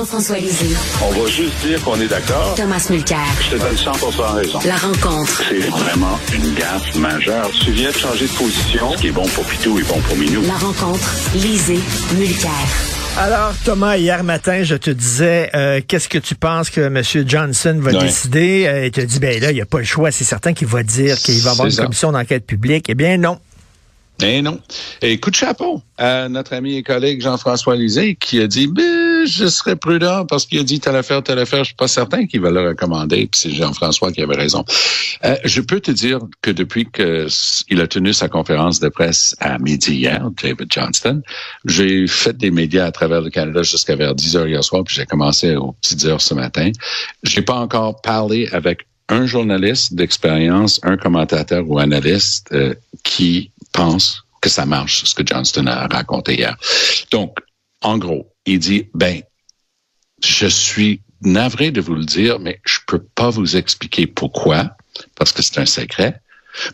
Jean-François Lisée. On va juste dire qu'on est d'accord. Thomas Mulcair. Je te donne 100% raison. La rencontre. C'est vraiment une gaffe majeure. Tu viens de changer de position. Ce qui est bon pour Pitou est bon pour Minou. La rencontre. Lisée. Mulcair. Alors, Thomas, hier matin, je te disais, euh, qu'est-ce que tu penses que M. Johnson va Ouais. décider? Euh, et tu dit, ben là, il n'y a pas le choix. C'est certain qu'il va dire qu'il va avoir une ça. commission d'enquête publique. Eh bien, non. Eh non. Et coup de chapeau à notre ami et collègue Jean-François Lisée qui a dit ben, je serais prudent parce qu'il a dit telle affaire, telle affaire. Je suis pas certain qu'il va le recommander. Puis c'est Jean-François qui avait raison. Euh, je peux te dire que depuis que s- il a tenu sa conférence de presse à midi hier, David Johnston, j'ai fait des médias à travers le Canada jusqu'à vers 10 heures hier soir, puis j'ai commencé aux petites heures ce matin. J'ai pas encore parlé avec un journaliste d'expérience, un commentateur ou analyste euh, qui pense que ça marche, ce que Johnston a raconté hier. Donc, en gros, il dit, ben, je suis navré de vous le dire, mais je peux pas vous expliquer pourquoi, parce que c'est un secret.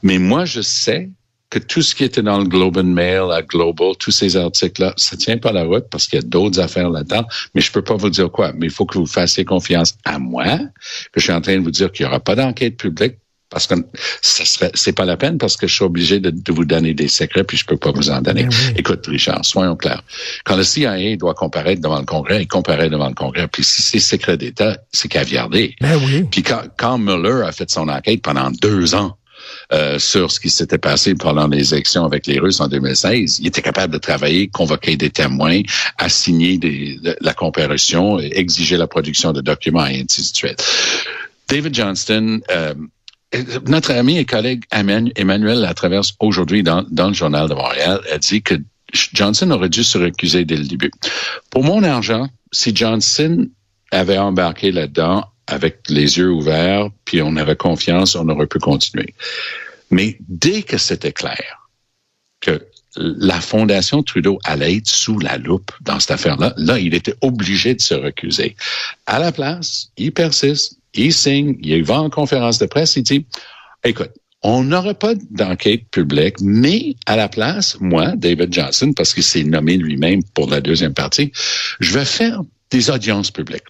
Mais moi, je sais que tout ce qui était dans le Globe and Mail, à Global, tous ces articles-là, ça tient pas la route parce qu'il y a d'autres affaires là-dedans, mais je peux pas vous dire quoi. Mais il faut que vous fassiez confiance à moi, que je suis en train de vous dire qu'il y aura pas d'enquête publique, parce que serait, c'est pas la peine parce que je suis obligé de, de vous donner des secrets puis je peux pas vous en donner. Ben oui. Écoute, Richard, soyons clairs. Quand le CIA doit comparaître devant le Congrès, il comparaît devant le Congrès. Puis si c'est secret d'État, c'est caviardé. Ben oui. Puis quand, quand Mueller a fait son enquête pendant deux ans euh, sur ce qui s'était passé pendant les élections avec les Russes en 2016, il était capable de travailler, convoquer des témoins, assigner des, de- la comparution, exiger la production de documents et ainsi de suite. David Johnston, euh, notre ami et collègue Emmanuel Latraverse, aujourd'hui dans, dans le Journal de Montréal, a dit que Johnson aurait dû se recuser dès le début. Pour mon argent, si Johnson avait embarqué là-dedans avec les yeux ouverts, puis on avait confiance, on aurait pu continuer. Mais dès que c'était clair que la Fondation Trudeau allait être sous la loupe dans cette affaire-là, là, il était obligé de se recuser. À la place, il persiste, il signe, il va en conférence de presse, il dit, écoute, on n'aurait pas d'enquête publique, mais à la place, moi, David Johnson, parce qu'il s'est nommé lui-même pour la deuxième partie, je vais faire des audiences publiques.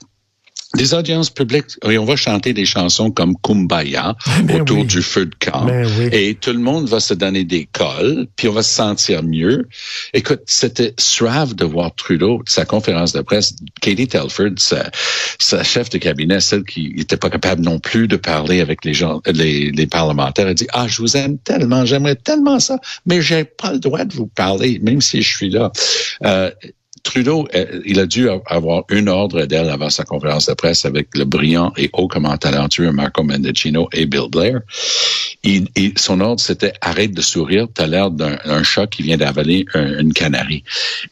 Des audiences publiques, et on va chanter des chansons comme Kumbaya Ben autour oui. du feu de camp. Ben oui. Et tout le monde va se donner des cols, puis on va se sentir mieux. Écoute, c'était suave de voir Trudeau, sa conférence de presse, Katie Telford, sa, sa chef de cabinet, celle qui n'était pas capable non plus de parler avec les gens, les, les parlementaires, elle dit, ah, je vous aime tellement, j'aimerais tellement ça, mais j'ai pas le droit de vous parler, même si je suis là. Euh, Trudeau, euh, il a dû avoir une ordre d'elle avant sa conférence de presse avec le brillant et hautement talentueux Marco Mendicino et Bill Blair. Il, il- son ordre, c'était arrête de sourire, t'as l'air d'un un chat qui vient d'avaler un- une canarie.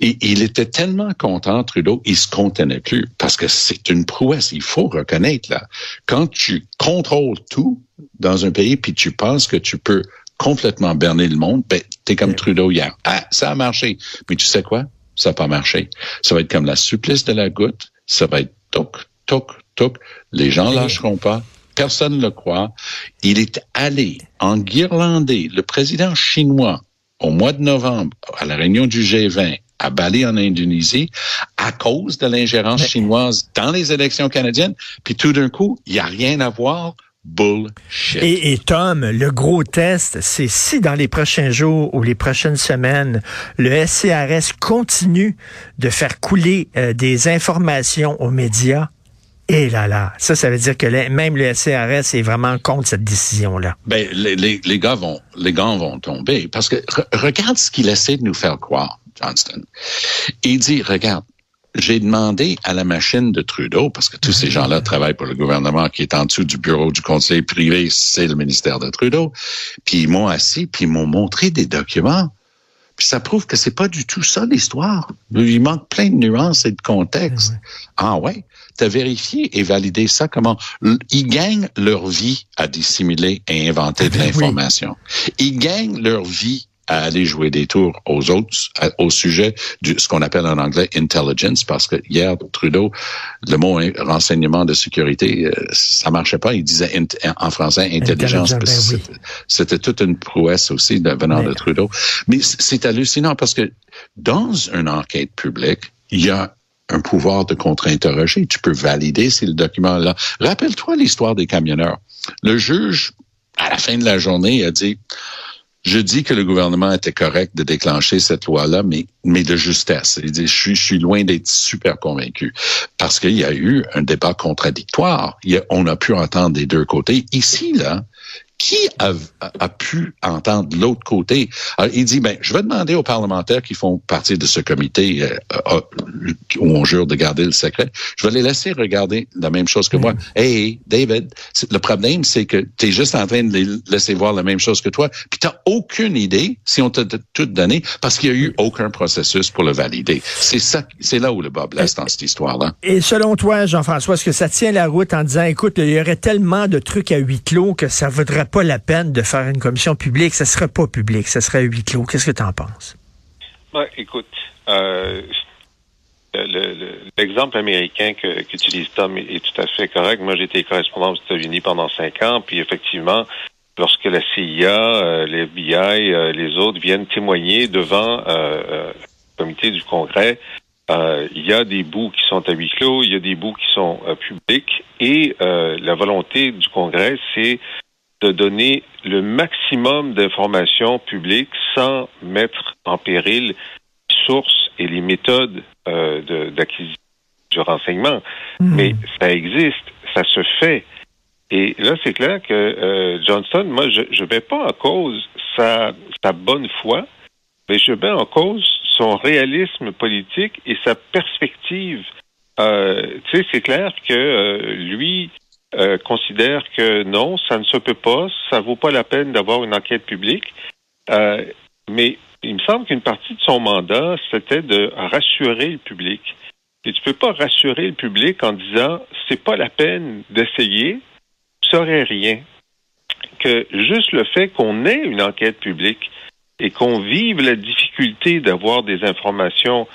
Et il était tellement content, Trudeau, il se contenait plus parce que c'est une prouesse. Il faut reconnaître là, quand tu contrôles tout dans un pays puis tu penses que tu peux complètement berner le monde, ben t'es comme Trudeau hier. Ah, ça a marché, mais tu sais quoi? Ça n'a pas marché. Ça va être comme la supplice de la goutte. Ça va être toc, toc, toc. Les gens lâcheront pas. Personne ne le croit. Il est allé en guirlandais, le président chinois, au mois de novembre, à la réunion du G20, à Bali en Indonésie, à cause de l'ingérence chinoise dans les élections canadiennes. Puis tout d'un coup, il n'y a rien à voir. Bullshit. Et, et Tom, le gros test, c'est si dans les prochains jours ou les prochaines semaines, le SCRS continue de faire couler euh, des informations aux médias, et là là, ça, ça veut dire que même le SCRS est vraiment contre cette décision-là. Ben, les, les, les gars vont, les gants vont tomber parce que re- regarde ce qu'il essaie de nous faire croire, Johnston. Il dit, regarde, j'ai demandé à la machine de Trudeau, parce que tous ces gens-là travaillent pour le gouvernement qui est en dessous du bureau du conseiller privé, c'est le ministère de Trudeau. Puis ils m'ont assis, puis ils m'ont montré des documents. Puis ça prouve que c'est pas du tout ça l'histoire. Il manque plein de nuances et de contexte. Ah ouais? T'as vérifié et validé ça comment? Ils gagnent leur vie à dissimuler et inventer de Ah ben oui. l'information. Ils gagnent leur vie à aller jouer des tours aux autres à- au sujet de ce qu'on appelle en anglais intelligence parce que hier Trudeau le mot hein, renseignement de sécurité euh, ça marchait pas il disait int- en français intelligence ben oui. c'était toute une prouesse aussi de, venant Mais- de Trudeau mais c'est hallucinant parce que dans une enquête publique il y a un pouvoir de contre-interroger. Tu peux valider si le document est là. Rappelle-toi l'histoire des camionneurs. Le juge, à la fin de la journée, a dit, je dis que le gouvernement était correct de déclencher cette loi-là, mais, mais de justesse. Je suis, je suis loin d'être super convaincu parce qu'il y a eu un débat contradictoire. on a pu entendre des deux côtés. Ici, là, qui a, a, pu entendre l'autre côté? Alors, il dit, ben, je vais demander aux parlementaires qui font partie de ce comité euh, euh, où on jure de garder le secret, je vais les laisser regarder la même chose que moi. Mm. Hey, David, le problème, c'est que tu es juste en train de les laisser voir la même chose que toi, puis tu aucune idée si on t'a tout donné parce qu'il n'y a eu aucun processus pour le valider. C'est ça, c'est là où le bas blesse dans cette histoire-là. Et selon toi, Jean-François, est-ce que ça tient la route en disant, écoute, il y aurait tellement de trucs à huis clos que ça vaudrait pas la peine de faire une commission publique. Ça serait pas public, ça serait à huis clos. Qu'est-ce que tu en penses? Ben, écoute, euh, l'exemple américain qu'utilise Tom est, tout à fait correct. Moi, j'ai été correspondant aux États-Unis pendant cinq ans, puis effectivement, lorsque la CIA, euh, euh, les autres viennent témoigner devant le comité du Congrès, il y a des bouts qui sont à huis clos, il y a des bouts qui sont publics, et la volonté du Congrès, c'est de donner le maximum d'informations publiques sans mettre en péril les sources et les méthodes euh, d'acquisition du renseignement. Hmm. Mais ça existe, ça se fait. Et là, c'est clair que euh, Johnson, moi, je ne mets pas en cause sa, sa bonne foi, mais je mets en cause son réalisme politique et sa perspective. Euh, tu sais, c'est clair que euh, lui, euh, considère que non, ça ne se peut pas, ça vaut pas la peine d'avoir une enquête publique. Euh, mais il me semble qu'une partie de son mandat, c'était de rassurer le public. Et tu peux pas rassurer le public en disant c'est pas la peine d'essayer, ça aurait rien. Que juste le fait qu'on ait une enquête publique et qu'on vive la difficulté d'avoir des informations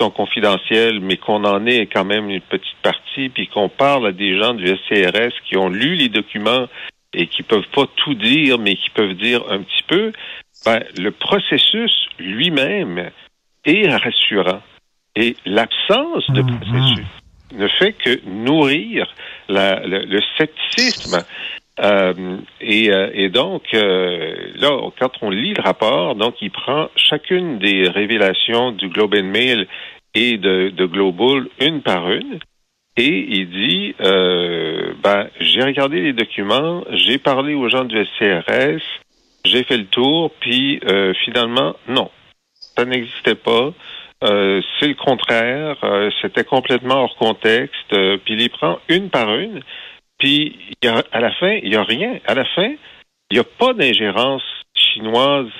sont confidentielles, mais qu'on en ait quand même une petite partie, puis qu'on parle à des gens du SCRS qui ont lu les documents et qui peuvent pas tout dire, mais qui peuvent dire un petit peu, ben, le processus lui-même est rassurant. Et l'absence de mm-hmm. processus ne fait que nourrir le, scepticisme euh, euh, et, donc, euh, là, quand on lit le rapport, donc il prend chacune des révélations du Globe and Mail et de, Global une par une, et il dit, ben, j'ai regardé les documents, j'ai parlé aux gens du SCRS, j'ai fait le tour, puis finalement, non, ça n'existait pas. c'est le contraire, c'était complètement hors contexte. puis il les prend une par une, puis, à la fin, il n'y a rien. À la fin, il n'y a pas d'ingérence chinoise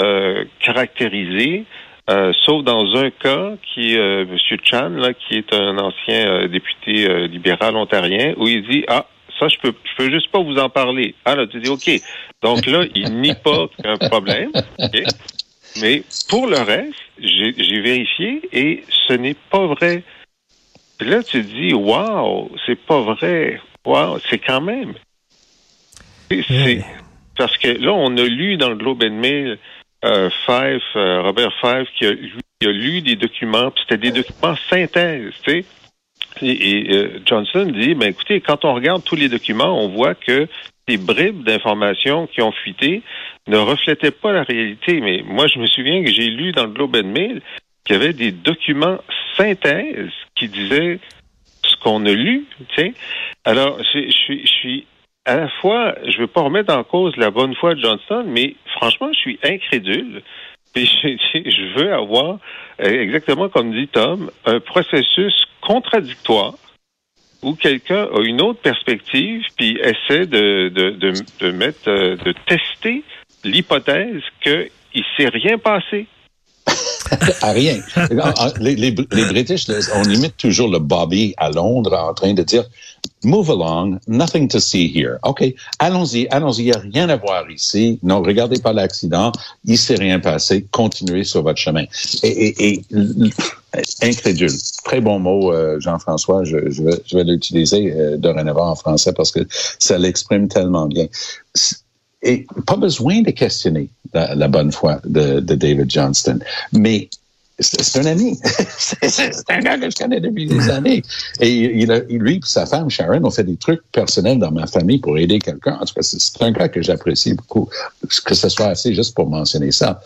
euh, caractérisée, euh, sauf dans un cas qui est euh, M. Chan, là, qui est un ancien euh, député libéral ontarien, où il dit Ah, ça, je peux je peux juste pas vous en parler. Ah là, tu dis OK. Donc là, il nie pas un problème. Mais pour le reste, j'ai vérifié et ce n'est pas vrai. là, tu dis, wow, c'est pas vrai. Wow, c'est quand même. C'est, Parce que là, on a lu dans le Globe and Mail euh, Five, euh, Robert Five, qui a, lu des documents, puis c'était des documents synthèse, tu sais. Et, euh, Johnson dit, ben écoutez, quand on regarde tous les documents, on voit que ces bribes d'informations qui ont fuité ne reflétaient pas la réalité. Mais moi, je me souviens que j'ai lu dans le Globe and Mail qu'il y avait des documents synthèse qui disaient ce qu'on a lu. Alors, je, suis, à la fois, je ne veux pas remettre en cause la bonne foi de Johnson, mais franchement, je suis incrédule. Je, veux avoir, euh, exactement comme dit Tom, un processus contradictoire où quelqu'un a une autre perspective puis essaie de, de, de, de mettre, euh, de tester l'hypothèse qu'il ne s'est rien passé. à rien. Les, les, les, British, on imite toujours le Bobby à Londres en train de dire Move along, nothing to see here. OK, allons-y, allons-y, il n'y a rien à voir ici. Non, regardez pas l'accident, il s'est rien passé, continuez sur votre chemin. Et, et, incrédule. Très bon mot, euh, Jean-François, je, je, vais, je vais l'utiliser euh, dorénavant en français parce que ça l'exprime tellement bien et pas besoin de questionner la, bonne foi de, David Johnston. Mais c'est un ami. c'est un gars que je connais depuis des années. Et il a, lui et sa femme, Sharon, ont fait des trucs personnels dans ma famille pour aider quelqu'un. En tout cas, c'est un gars que j'apprécie beaucoup. Que ce soit assez juste pour mentionner ça.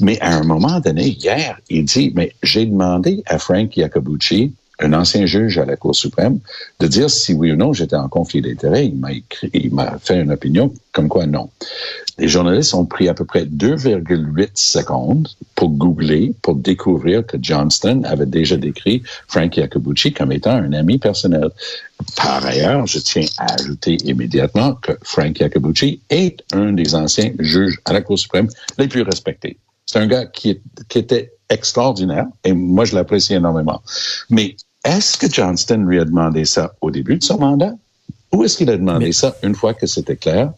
Mais à un moment donné, hier, il dit, mais j'ai demandé à Frank Iacobucci, un ancien juge à la Cour suprême, de dire si oui ou non j'étais en conflit d'intérêts. Il m'a écrit, il m'a fait une opinion comme quoi non. Les journalistes ont pris à peu près 2,8 secondes pour googler, pour découvrir que Johnston avait déjà décrit Frank Iacobucci comme étant un ami personnel. Par ailleurs, je tiens à ajouter immédiatement que Frank Iacobucci est un des anciens juges à la Cour suprême les plus respectés. C'est un gars qui, qui était extraordinaire et moi, je l'apprécie énormément. Mais est-ce que Johnston lui a demandé ça au début de son mandat? Ou est-ce qu'il a demandé ça une fois que c'était clair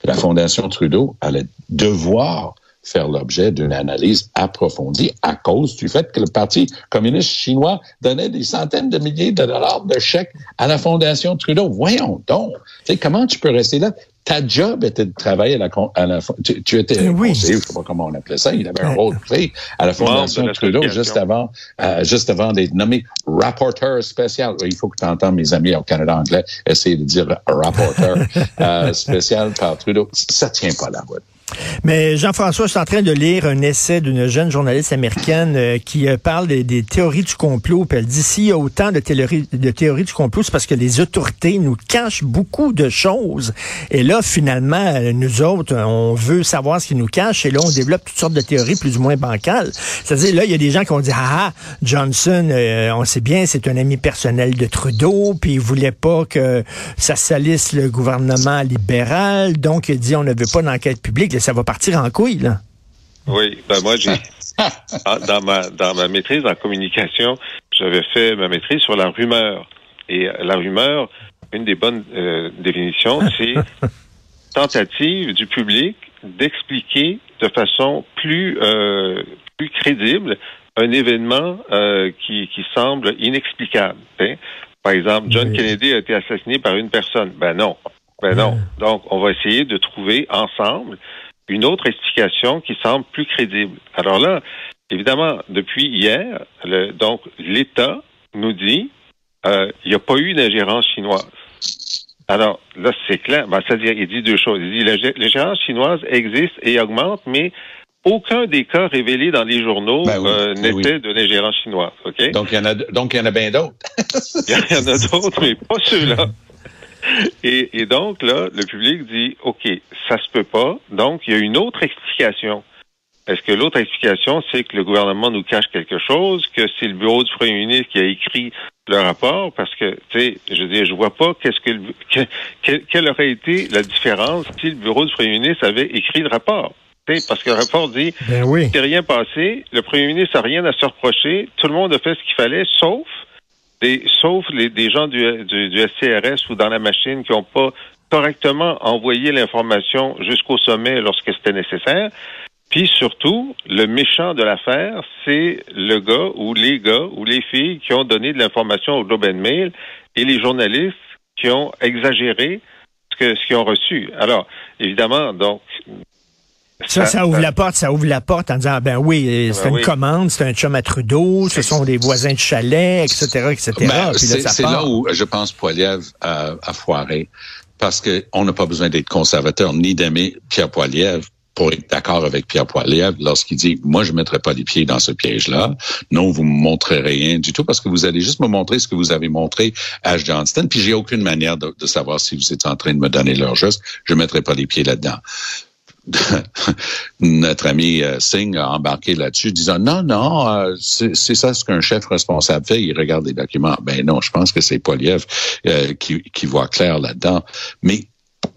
que la Fondation Trudeau allait devoir faire l'objet d'une analyse approfondie à cause du fait que le Parti communiste chinois donnait des centaines de milliers de dollars de chèques à la Fondation Trudeau? Voyons donc. Tu sais, comment tu peux rester là? Ta job était de travailler à la, à la tu, tu étais oui. conseiller, je sais pas comment on appelait ça, il avait un rôle clé à la Fondation Trudeau juste avant, euh, juste avant d'être nommé rapporteur spécial. Il faut que tu entends mes amis au Canada anglais essayer de dire rapporteur euh, spécial par Trudeau. Ça tient pas la route. Mais Jean-François, je suis en train de lire un essai d'une jeune journaliste américaine euh, qui euh, parle des, des, théories du complot. Puis elle dit s'il y a autant de théories, de théories du complot, c'est parce que les autorités nous cachent beaucoup de choses. Et là, finalement, euh, nous autres, on veut savoir ce qu'ils nous cachent. Et là, on développe toutes sortes de théories plus ou moins bancales. C'est-à-dire, là, il y a des gens qui ont dit ah, Johnson, euh, on sait bien, c'est un ami personnel de Trudeau, puis il voulait pas que ça salisse le gouvernement libéral. Donc, il dit on ne veut pas d'enquête publique ça va partir en couille, là. Oui, ben moi, j'ai dans ma dans ma maîtrise en communication, j'avais fait ma maîtrise sur la rumeur. Et la rumeur, une des bonnes euh, définitions, c'est tentative du public d'expliquer de façon plus euh, plus crédible un événement euh, qui, qui semble inexplicable. Hein? Par exemple, John oui. Kennedy a été assassiné par une personne. Ben non. Ben non. Donc, on va essayer de trouver ensemble une autre explication qui semble plus crédible. Alors là, évidemment, depuis hier, le, donc l'État nous dit euh, il n'y a pas eu d'ingérence chinoise. Alors là, c'est clair. Ben, C'est-à-dire, il dit deux choses. Il dit l'ingérence chinoise existe et augmente, mais aucun des cas révélés dans les journaux ben oui, euh, n'était oui. de l'ingérence chinoise. Donc il y en a, donc il y en a bien d'autres. il y en a d'autres, mais pas ceux-là. Et, et, donc, là, le public dit, OK, ça se peut pas. Donc, il y a une autre explication. Est-ce que l'autre explication, c'est que le gouvernement nous cache quelque chose, que c'est le bureau du premier ministre qui a écrit le rapport? Parce que, tu sais, je veux dire, je vois pas qu'est-ce que, que, quelle aurait été la différence si le bureau du premier ministre avait écrit le rapport? Parce que le rapport dit, ben oui. rien passé, le premier ministre n'a rien à se reprocher, tout le monde a fait ce qu'il fallait, sauf sauf les, gens du, du, du, SCRS ou dans la machine qui n'ont pas correctement envoyé l'information jusqu'au sommet lorsque c'était nécessaire. Puis surtout, le méchant de l'affaire, c'est le gars ou les gars ou les filles qui ont donné de l'information au Globe and Mail et les journalistes qui ont exagéré ce qu'ils ont reçu. Alors, évidemment, donc ça, ça ouvre la porte, ça ouvre la porte en disant, ben oui, c'est ben une oui. commande, c'est un chum à Trudeau, ce sont des voisins de chalet, etc., etc. Ben, c'est là, là où je pense Poiliev a, a foiré, parce que on n'a pas besoin d'être conservateur ni d'aimer Pierre Poiliev pour être d'accord avec Pierre Poilievre lorsqu'il dit moi je mettrai pas les pieds dans ce piège-là. Non, vous me montrez rien du tout parce que vous allez juste me montrer ce que vous avez montré à Johnston. Puis j'ai aucune manière de, de, savoir si vous êtes en train de me donner l'heure juste. Je mettrai pas les pieds là-dedans. notre ami euh, Singh a embarqué là-dessus, disant non, non, euh, c'est ça ce qu'un chef responsable fait, il regarde les documents. Ben non, je pense que c'est Poliev euh, qui, qui voit clair là-dedans. Mais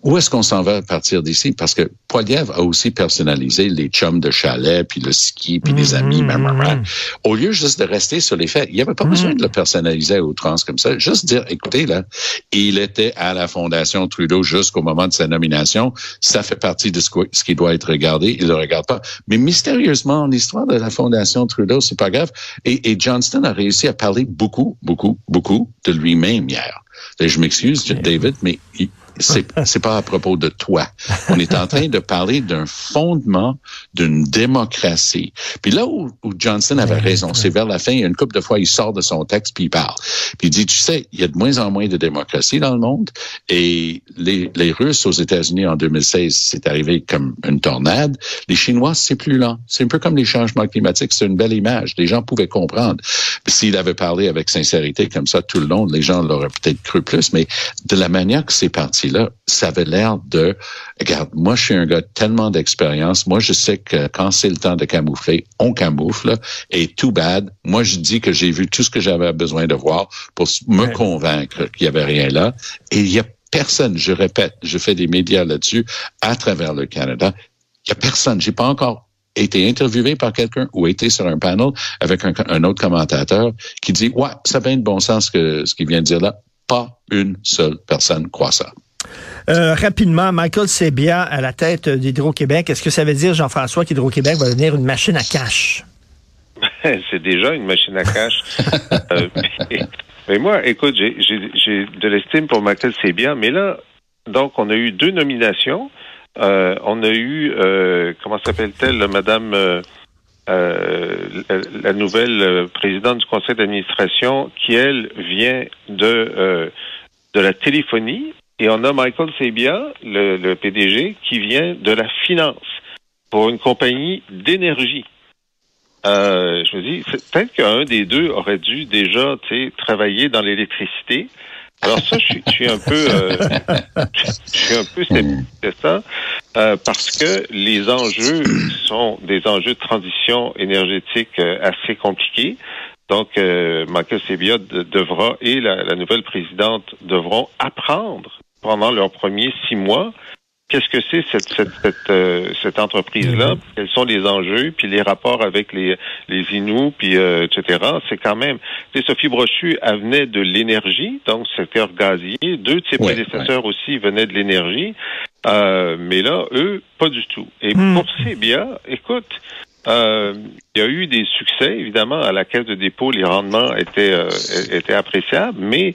où est-ce qu'on s'en va à partir d'ici? Parce que Poiliev a aussi personnalisé les chums de chalet, puis le ski, puis les amis. Mmh. Au lieu juste de rester sur les faits, il n'y avait pas mmh. besoin de le personnaliser à outrance comme ça. Juste dire, écoutez, là, il était à la Fondation Trudeau jusqu'au moment de sa nomination. Ça fait partie de ce qui doit être regardé. Il ne le regarde pas. Mais mystérieusement, l'histoire de la Fondation Trudeau, c'est pas grave. Et, et Johnston a réussi à parler beaucoup, beaucoup, beaucoup de lui-même hier. Je m'excuse, David, mais il, c'est c'est pas à propos de toi. On est en train de parler d'un fondement d'une démocratie. Puis là où, où Johnson avait raison, c'est vers la fin, il y a une couple de fois, il sort de son texte puis il parle. Puis il dit, tu sais, il y a de moins en moins de démocratie dans le monde et les, les Russes aux États-Unis en 2016, c'est arrivé comme une tornade. Les Chinois, c'est plus lent. C'est un peu comme les changements climatiques. C'est une belle image. Les gens pouvaient comprendre. S'il avait parlé avec sincérité comme ça tout le long, les gens l'auraient peut-être cru plus, mais de la manière que c'est parti là, ça avait l'air de, regarde, moi je suis un gars tellement d'expérience, moi je sais que quand c'est le temps de camoufler, on camoufle, et too bad, moi je dis que j'ai vu tout ce que j'avais besoin de voir pour me convaincre qu'il y avait rien là, et il y a personne, je répète, je fais des médias là-dessus à travers le Canada, il y a personne, j'ai pas encore été interviewé par quelqu'un ou été sur un panel avec un, un autre commentateur qui dit ouais ça a bien de bon sens que ce qu'il vient de dire là. Pas une seule personne croit ça euh, rapidement, Michael Sebia à la tête d'Hydro-Québec. Est-ce que ça veut dire, Jean-François, qu'Hydro-Québec va devenir une machine à cash? C'est déjà une machine à cash. euh, mais, mais, moi, écoute, j'ai de l'estime pour Michael Sebia, mais là, donc, on a eu deux nominations. Euh, on a eu, comment s'appelle-t-elle, Madame, euh, la, la, nouvelle présidente du conseil d'administration, qui elle vient de de la téléphonie, et on a Michael Sebia, le, le PDG, qui vient de la finance pour une compagnie d'énergie. Euh, je me dis, peut-être qu'un des deux aurait dû déjà travailler dans l'électricité. Alors ça, je, je, suis un peu, euh, je suis un peu sceptique euh, parce que les enjeux sont des enjeux de transition énergétique euh, assez compliqués. Donc, euh, Michael Sebia devra et la, la, nouvelle présidente devront apprendre pendant leurs premiers six mois qu'est-ce que c'est cette, cette, cette, euh, cette entreprise-là, quels sont les enjeux, puis les rapports avec les, les Inuits, puis euh, etc. C'est quand même... Tu sais, Sophie Brochu, elle venait de l'énergie, donc secteur gazier. Deux de ses ouais, prédécesseurs ouais. aussi venaient de l'énergie. Euh, mais là, eux, pas du tout. Et hmm. pour Sebia, écoute, euh, il y a eu des succès, évidemment, à la caisse de dépôt, les rendements étaient, euh, étaient appréciables, mais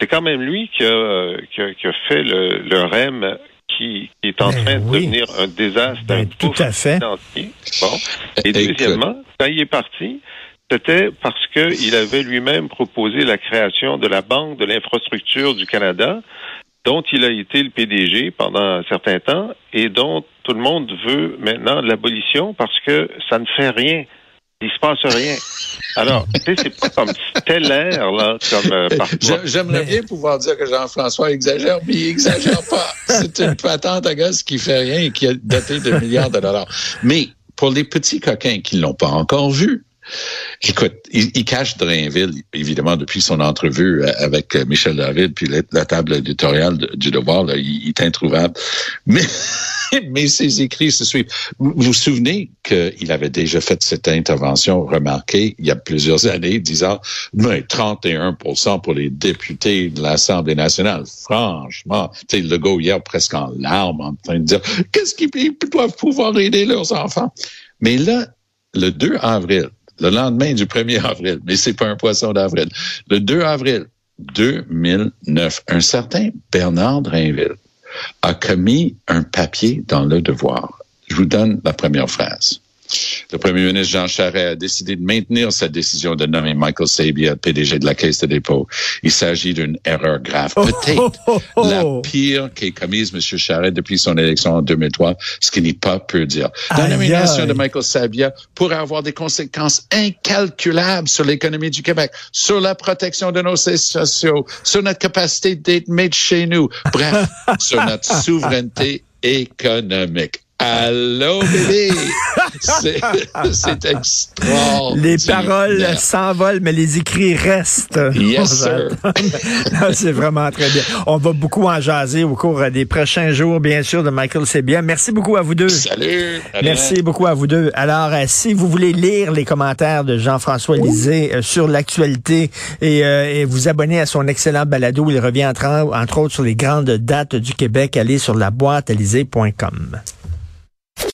c'est quand même lui qui a, qui a, qui a fait le, le REM qui, qui, est en ben train de devenir un désastre, ben, un tout à fait. financier. Bon. Et deuxièmement, quand il est parti, c'était parce qu'il avait lui-même proposé la création de la Banque de l'infrastructure du Canada, dont il a été le PDG pendant un certain temps et dont tout le monde veut maintenant l'abolition parce que ça ne fait rien. Il se passe rien. Alors, tu sais, c'est pas comme stellaire, là, comme euh, J'aimerais bien pouvoir dire que Jean-François exagère, mais il exagère pas. C'est une patente à gosse qui fait rien et qui a doté de milliards de dollars. Mais pour les petits coquins qui l'ont pas encore vu, Écoute, il, il, cache Drainville, évidemment, depuis son entrevue avec Michel David, puis la, table éditoriale du Devoir, là, il, est introuvable. Mais, mais ses écrits se suivent. Vous vous souvenez qu'il avait déjà fait cette intervention remarquée il y a plusieurs années, disant mais 31% pour les députés de l'Assemblée nationale. Franchement, tu sais, le gars hier presque en larmes en train de dire qu'est-ce qu'ils doivent pouvoir aider leurs enfants? Mais là, le 2 avril, le lendemain du 1er avril, mais c'est pas un poisson d'avril. Le 2 avril 2009, un certain Bernard Drainville a commis un papier dans Le Devoir. Je vous donne la première phrase. Le premier ministre Jean Charest a décidé de maintenir sa décision de nommer Michael Sabia PDG de la Caisse de dépôt. Il s'agit d'une erreur grave, peut-être oh, oh, oh, la pire qu'ait commise M. Charest depuis son élection en 2003, ce qui n'est pas peu dire. La nomination de Michael Sabia pourrait avoir des conséquences incalculables sur l'économie du Québec, sur la protection de nos sociaux, sur notre capacité d'être made chez nous, bref, sur notre souveraineté économique. Allô, bébé! C'est extraordinaire. Les paroles s'envolent, mais les écrits restent. Yes, sir. C'est vraiment très bien. On va beaucoup en jaser au cours des prochains jours, bien sûr, de Michael Sebia. Merci beaucoup à vous deux. Salut! Merci beaucoup à vous deux. Alors, euh, si vous voulez lire les commentaires de Jean-François Lisée euh, sur l'actualité et, euh, et, vous abonner à son excellent balado, il revient entre, entre autres sur les grandes dates du Québec, allez sur la boîte